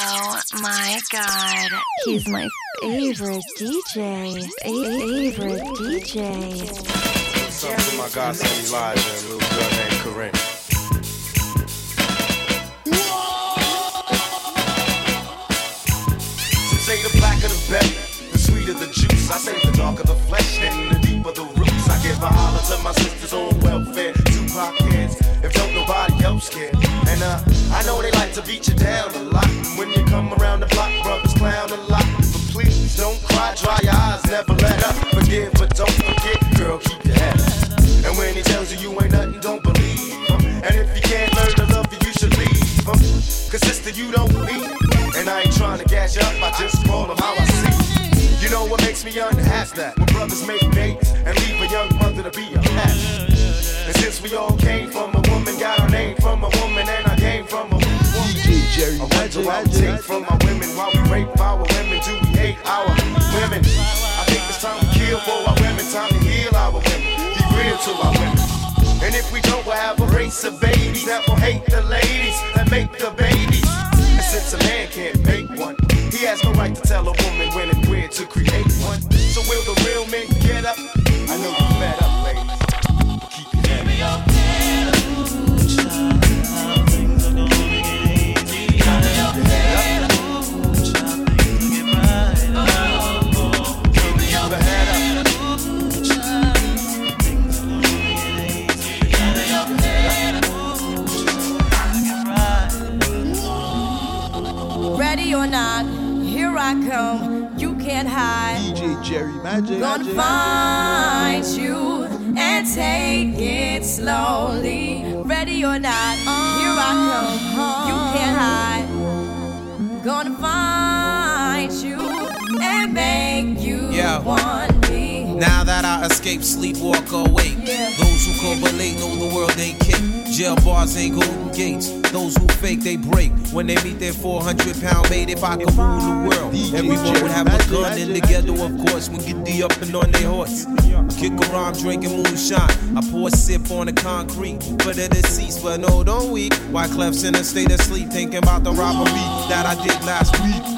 Oh my god. He's my favorite DJ. Favorite DJ. Something for my godson Elijah and a little girl named Corinne. Say the blacker the better, the sweeter the juice. I say the darker the flesh and the deeper the roots. I give a holler to my sisters on welfare, Tupac kids, if don't nobody else care. And uh, I know they like to beat you down a lot. When you come around the block, brothers clown a lot. But please don't cry, dry your eyes, never let up. Forgive, but don't forget, girl, keep your head up. And when he tells you you ain't nothing, don't believe him. And if you can't learn to love you, you should leave him. Cause sister, you don't eat. And I ain't trying to gas you up, I just call them how I see. You know what makes me unhappy? That when brothers make babies Since we all came from a woman, got our name from a woman, and I came from a woman. DJ Jerry I we take from our women, why we rape our women, do we hate our women? I think it's time kill for our women, time to heal our women, be real to our women. And if we don't, we'll have a race of babies that will hate the ladies that make the babies. And since a man can't make one, he has no right to tell a woman when and where to create one. So will the I come. You can't hide. DJ Jerry Magic. Gonna Magic. find you and take it slowly. Ready or not, here I come. You can't hide. Gonna find you and make you Yeah. me. Now that I escape, sleep, walk awake. Yeah. Those who correlate know the world ain't kick. Jail bars ain't golden gates. Those who fake, they break. When they meet their 400 pound mate, if I could rule the world, DJ everyone would have a Magic, gun in Magic, the ghetto, of course. we get the up and on their horse. I kick around drinking moonshine. I pour a sip on the concrete for the deceased, but no, don't weep. Why Clef's in a state of sleep, thinking about the robbery that I did last week.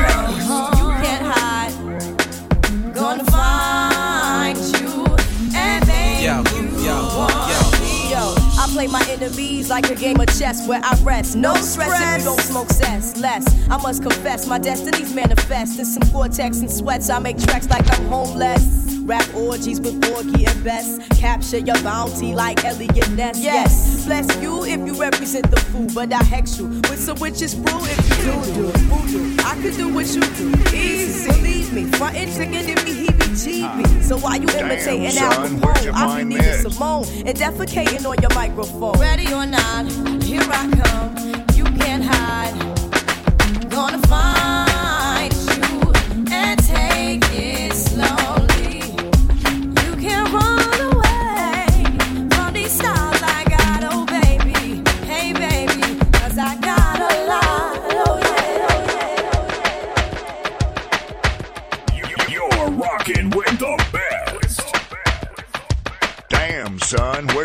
Play my enemies like a game of chess where I rest. No stress if you don't smoke cess. Less, I must confess, my destinies manifest. In some cortex and sweats, I make tracks like I'm homeless. Rap orgies with Porgy and Bess. Capture your bounty like Eliot Ness. Yes, bless you if you represent the fool, but I hex you with some witches brew if you do do voodoo. I could do what you do, easy. Believe me, frontin' chicken if me heebie-jeebie. So why you imitating son, Al where'd Capone? I be find needing this? Simone and defecating on your microphone. Ready or not, here I come. You can't hide.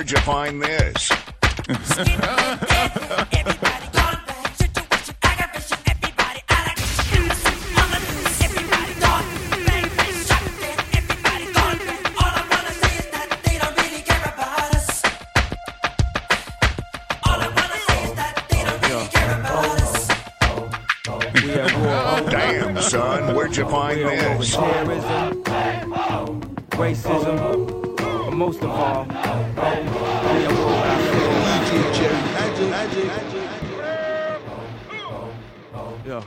Where'd you find this? Damn, son, where'd you find this? terrorism, racism, but most of all, we are war ourselves. DJ Jerry Magic. Magic. Yeah.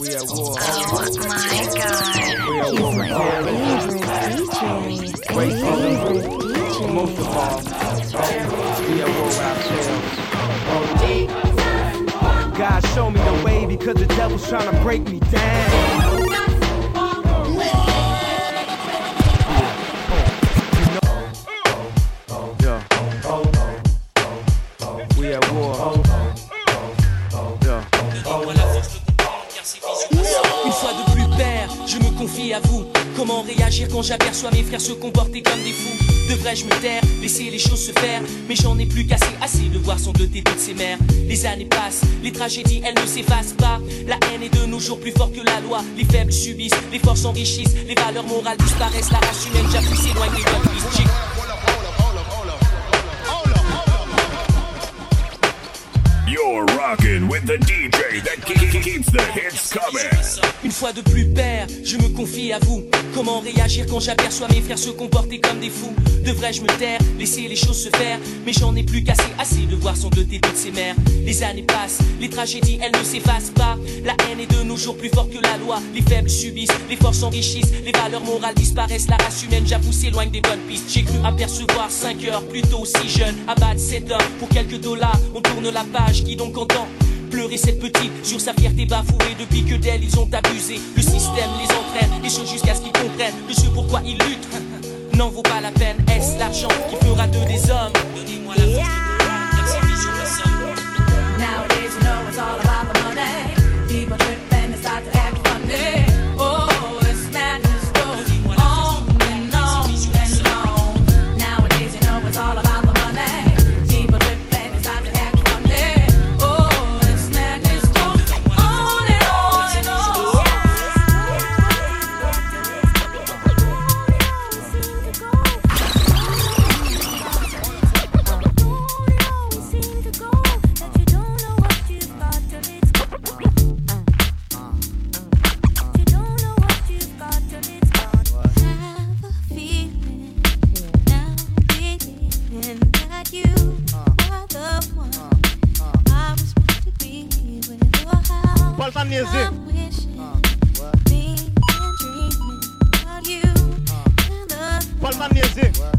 We at war. Oh my god. We at He's war my favorite DJ. Favorite but most of all, DJ. we at war ourselves. God, show me the way because the devil's trying to break me down. Quand j'aperçois mes frères se comporter comme des fous Devrais-je me taire, laisser les choses se faire Mais j'en ai plus qu'assez, assez de voir sangloter toutes ces mères. Les années passent, les tragédies elles ne s'effacent pas. La haine est de nos jours plus forte que la loi. Les faibles subissent, les forts s'enrichissent, les valeurs morales disparaissent. La race humaine j'appuie s'éloigne des bonnes pistes. J'ai- You're rocking with the Une fois de plus père, je me confie à vous. Comment réagir quand j'aperçois mes frères se comporter comme des fous? Devrais-je me taire, laisser les choses se faire Mais j'en ai plus qu'assez, assez de voir sangloter toutes ces mères. Les années passent, les tragédies elles ne s'effacent pas. La haine est de nos jours plus forte que la loi. Les faibles subissent, les forts s'enrichissent, les valeurs morales disparaissent. La race humaine, j'avoue, s'éloigne des bonnes pistes. J'ai cru apercevoir 5 heures plus tôt, si jeune. Abattre cet homme pour quelques dollars. On tourne la page, qui donc entend Pleurer cette petite sur sa fierté bafouée depuis que d'elle ils ont abusé. Le système les entraîne et ce jusqu'à ce qu'ils comprennent le ce pourquoi ils luttent? N'en vaut pas la peine, est-ce l'argent qui Balkan music.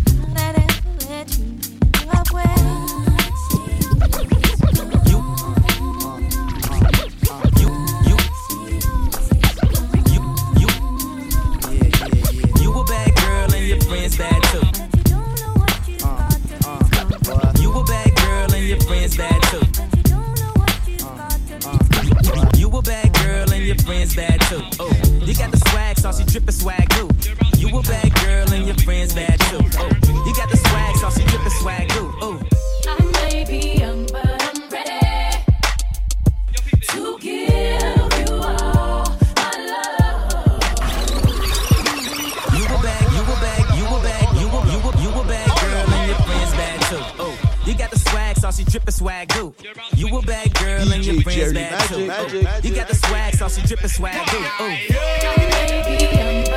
Drippin' swag too. You a bad girl and your friends bad too. You got the swag, saucy drippin' swag too. Oh.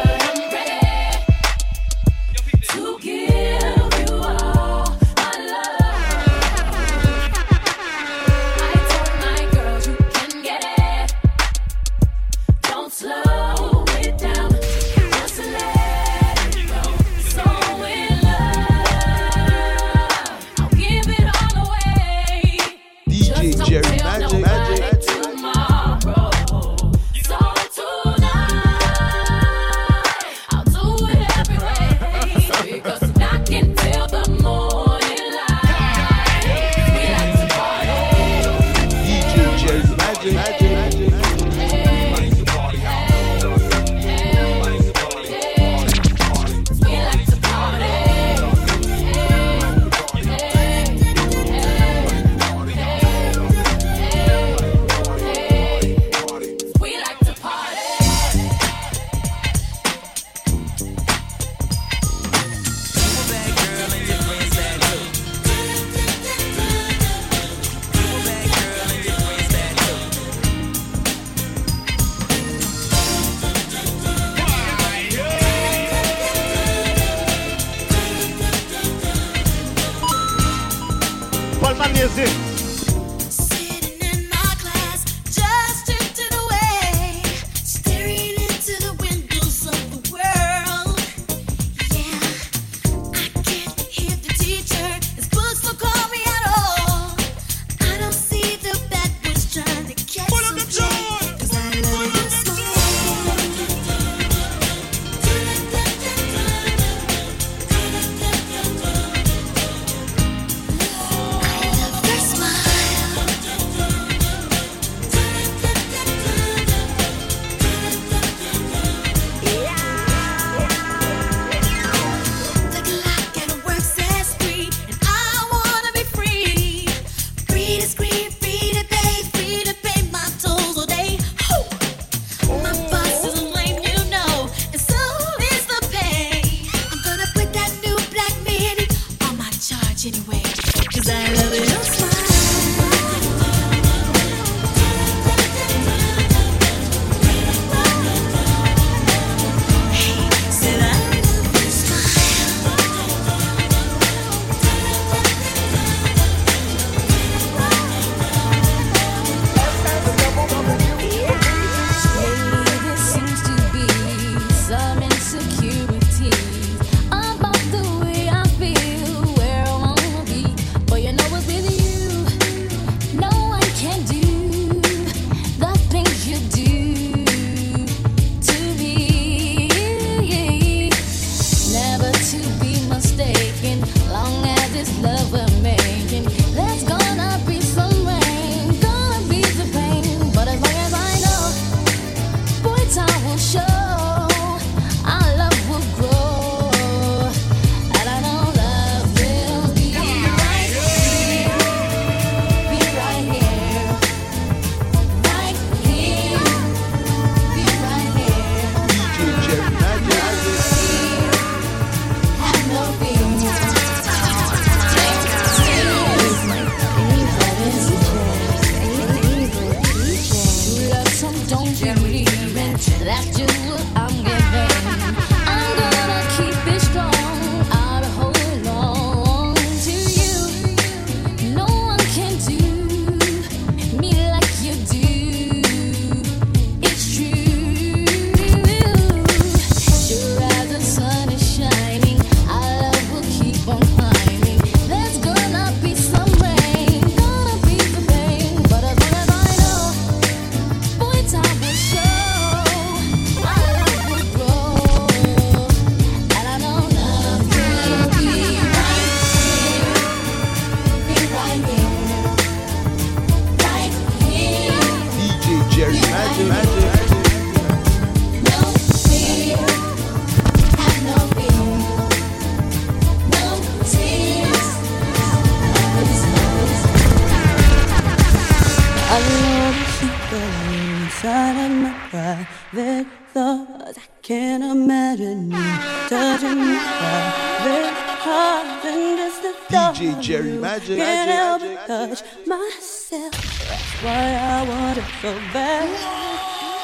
Magic. Can't help but touch myself. That's why I want it so bad.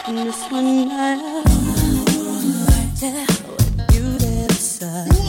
And this one night I tell you. All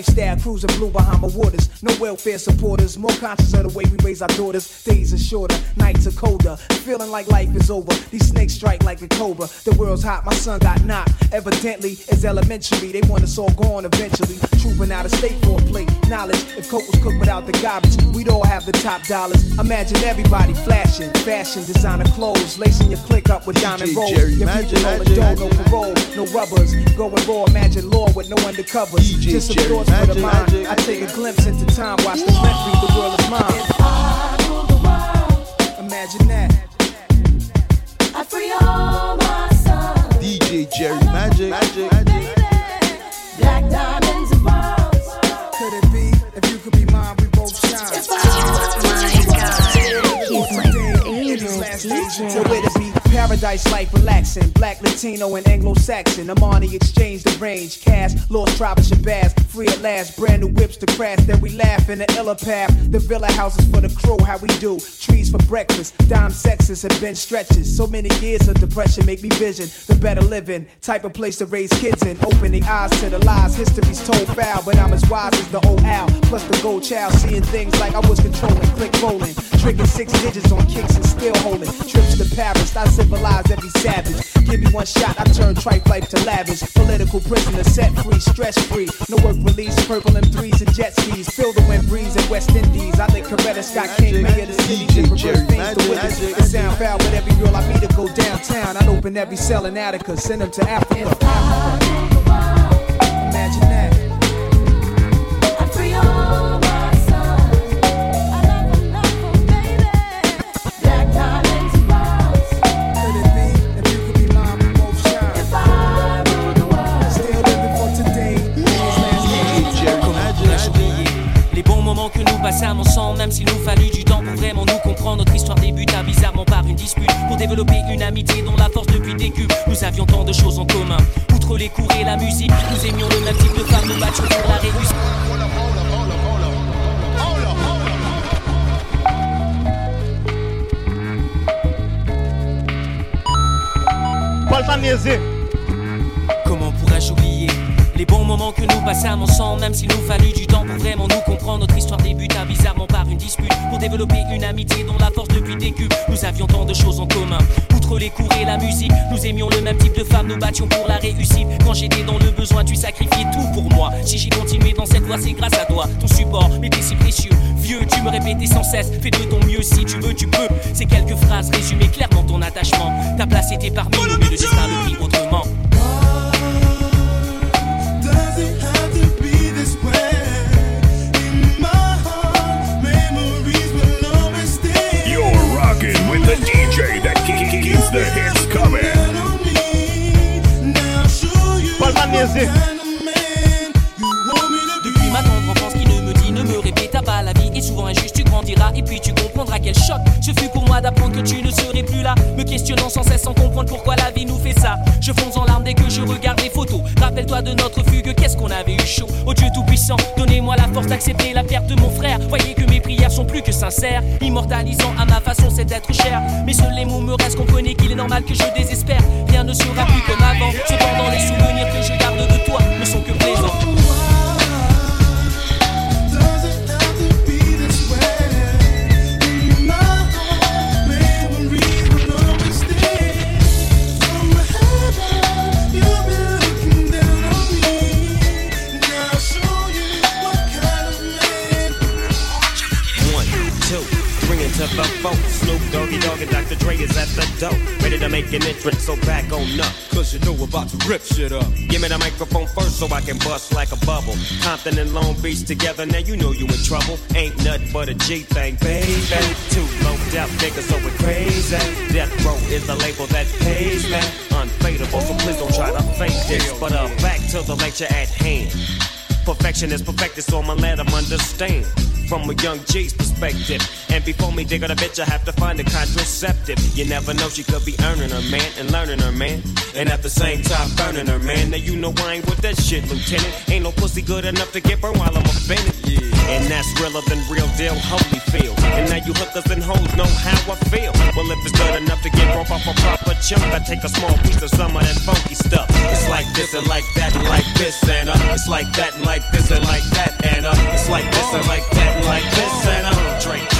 Lifestyle cruising blue Bahama waters. No welfare supporters. More conscious of the way we raise our daughters. Days are shorter, nights are colder. Feeling like life is over. These snakes strike like a cobra. The world's hot, my son got knocked. Evidently, it's elementary. They want us all gone eventually. Trooping out of state for a plate. Knowledge, if coke was cooked without the garbage, we'd all have the top dollars. Imagine everybody flashing, fashion, designer clothes, lacing your click up with diamond rolls. Jerry Your Magic, people the Magic, no parole, no rubbers. Going raw, imagine law with no undercovers. DJ Just some Jerry thoughts for the mind. I take a glimpse into time, watch the read the world is mine. DJ Jerry Magic. Magic. Paradise life relaxing. Black, Latino, and Anglo Saxon. Armani exchange the range. Cash, lost tribe Shabazz. Free at last, brand new whips to crash. Then we laugh in the illa path. The villa houses for the crew, how we do. Trees for breakfast. Dime sexes and bench stretches. So many years of depression make me vision the better living. Type of place to raise kids in. Opening eyes to the lies. History's told foul, but I'm as wise as the old owl. Plus the gold child, seeing things like I was controlling. Click rolling. Tricking six digits on kicks and still holding. Trips to Paris, I civilize every savage. Give me one shot, I turn tripe life to lavish. Political prisoner, set free, stress free. No work release, purple M3s and jet skis. Feel the wind breeze in West Indies. I think Coretta Scott King, mayor of the city. DJ Reverse Jerry things Magic, to witness. Magic. It sound foul, but every girl I meet to go downtown. I'd open every cell in Attica, send them to Africa. Imagine that. S'il nous fallut du temps pour vraiment nous comprendre. Notre histoire débuta bizarrement par une dispute pour développer une amitié dont la force depuis début. Nous avions tant de choses en commun. Outre les cours et la musique, nous aimions le même type de femme, nous battions pour la réussite. Bons moments que nous passâmes ensemble, même s'il nous fallut du temps pour vraiment nous comprendre. Notre histoire débuta bizarrement par une dispute pour développer une amitié dont la force depuis début. Nous avions tant de choses en commun. Outre les cours et la musique, nous aimions le même type de femme, nous battions pour la réussite. Quand j'étais dans le besoin, tu sacrifiais tout pour moi. Si j'ai continué dans cette voie, c'est grâce à toi. Ton support m'était si précieux. Vieux, tu me répétais sans cesse, fais de ton mieux si tu veux, tu peux. Ces quelques phrases résumaient clairement ton attachement. Ta place était parmi nous, mais le destin le prit autrement. baiser. Depuis ma tendre enfance qui ne me dit, ne me répéta pas la vie est souvent injuste. Tu grandiras et puis tu comprendras quel choc ce fut pour moi d'apprendre que tu ne serais plus là. Me questionnant sans cesse sans comprendre pourquoi la vie nous fait ça. Je fonce en larmes dès que je regarde les photos. Rappelle-toi de notre fugue, qu'est-ce qu'on avait eu chaud. Oh Dieu tout-puissant, donnez-moi la force d'accepter la perte de mon frère. Voyez que mes prières sont plus que sincères, immortalisant à ma façon cet être cher. Mais seuls les mots me restent, comprenez qu'il est normal que je désespère. Rien ne sera plus comme avant. Cependant, les souvenirs que je And Dr. Dre is at the door. Ready to make an entrance, so back on up. Cause you know we're about to rip shit up. Give me the microphone first so I can bust like a bubble. Compton and Long Beach together, now you know you in trouble. Ain't nothing but a G thing, baby. Two low death niggas, so we crazy. Death Row is the label that pays me. Unfadable, so please don't try to fake this. But uh, back to the lecture at hand. Perfection is perfected, so I'ma let 'em understand. From a young G's perspective. And before me dig a bitch, I have to find a contraceptive. You never know, she could be earning her man and learning her man. And at the same time, burning her man. Now you know I ain't with that shit, Lieutenant. Ain't no pussy good enough to get burned while I'm offended. Yeah. And that's realer than real deal, Holyfield. And now you hookers and hoes know how I feel. Well, if it's good enough to get broke off a proper chunk, I take a small piece of some of that funky stuff. It's like this and like that and like this and uh. It's like that and like this and like that and uh. It's like this and like that and like this and uh. Drake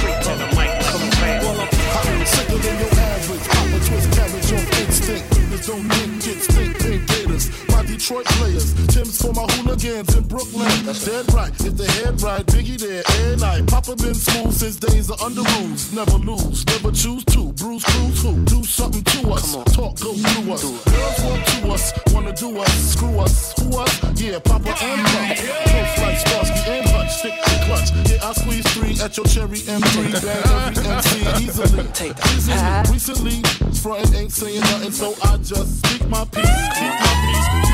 hooligans in Brooklyn. Dead right. If the head right, Biggie there, air night. Papa been smooth since days of Underoos. Never lose, never choose to. Bruise, cruise, who? Do something to us. Talk, go through us. Girls want to us, wanna do us. Screw us, who us? Yeah, Papa and Papa. Close like Starsky and Hutch. Stick to clutch. Yeah, I squeeze three at your cherry M3. Bang every MC easily. Take Easily. Recently, frontin' ain't saying nothing, so I just speak my peace. Keep my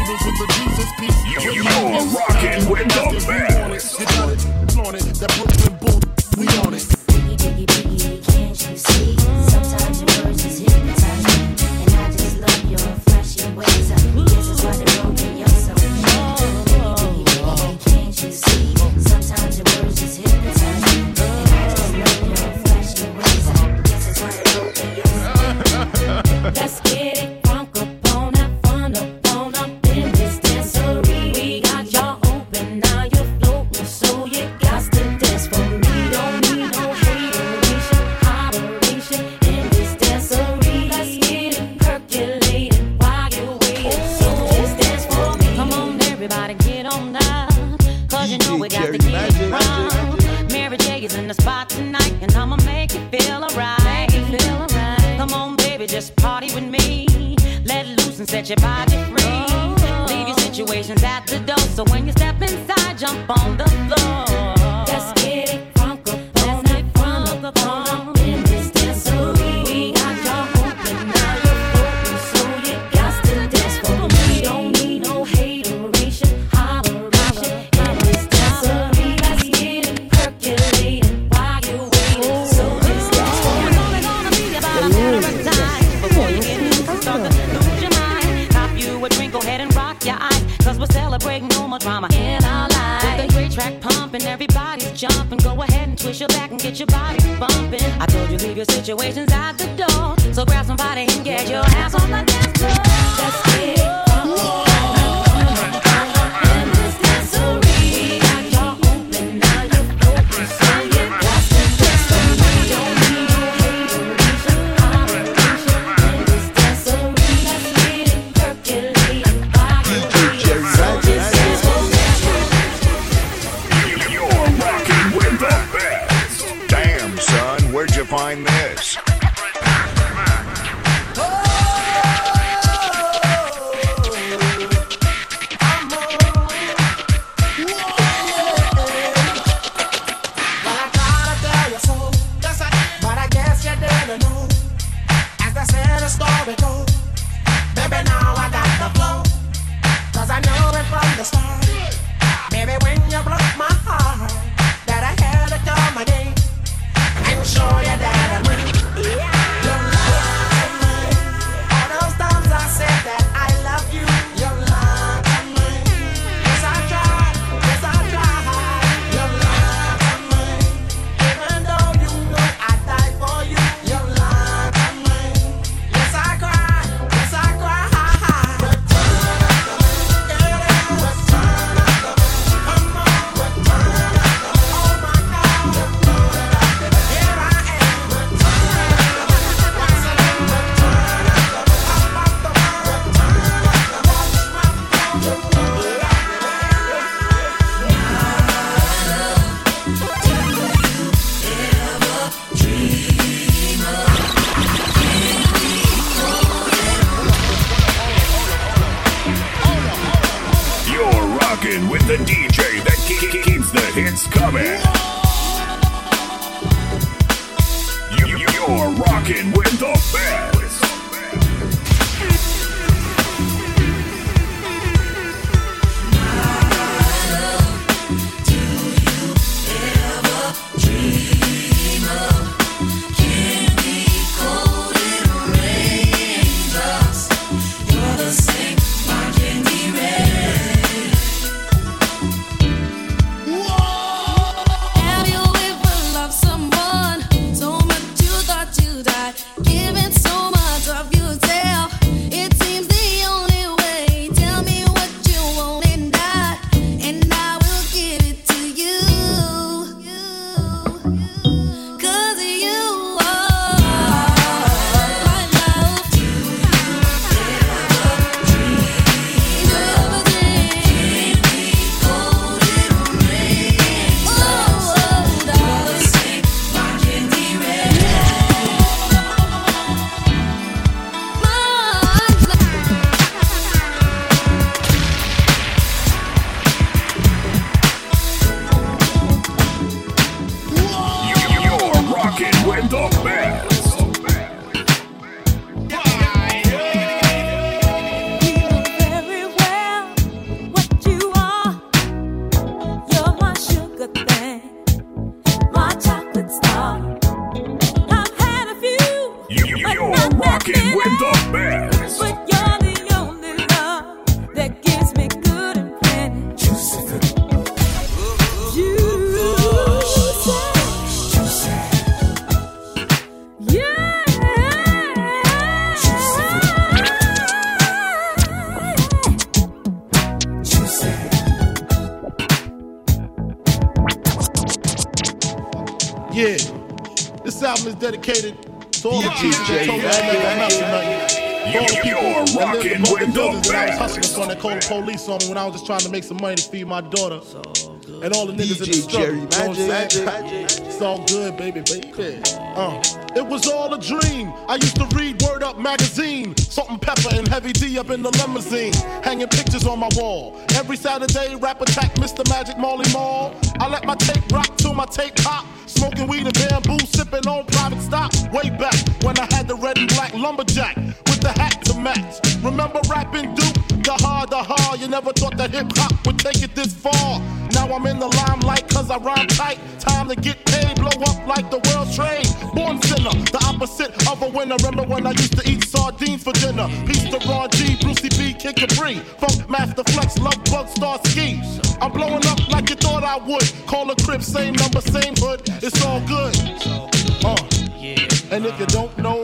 peace. Cubans with the Jesus peace. You- you're rocking with the best. You got it, flaunt it. That Brooklyn bull, we on it. Sometimes your words just hypnotize me, and I just love your flashy ways. I guess it's why they're broken your soul. Can't you see? Find this? Called the police on me when I was just trying to make some money to feed my daughter. And all the niggas in the DJ struggle. Jerry you know what I'm Magic. saying? It's all good, baby, baby. Uh, it was all a dream. I used to read Word Up magazine, Salt-N-Pepa and Heavy D up in the limousine, hanging pictures on my wall. Every Saturday, rap attack, Mr. Magic Marley Marl. I let my tape rock till my tape pop. Smoking weed and bamboo, sipping on private stock. Way back when I had the red and black lumberjack with the hat to match. Remember Rappin' Duke? The hard, the hard. You never thought that hip hop would take it this far. Now I'm in the limelight cause I rhyme tight. Time to get paid, blow up like the world trade. Born sinner, the opposite of a winner. Remember when I used to eat sardines for dinner? Peace to Ron G, Brucey B, Kid Capri. Funkmaster Flex, Lovebug, Star Ski. I'm blowing up like you thought I would. Call a crib, same number, same hood. It's all good. Uh. And if you don't know,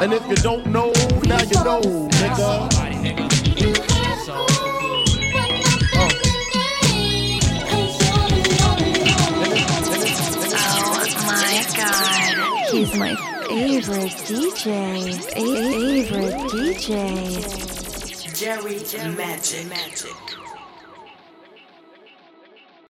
And if you don't know, now you know, nigga. Oh my god. He's my favorite DJ. Favorite DJ. Jerry Magic. Magic.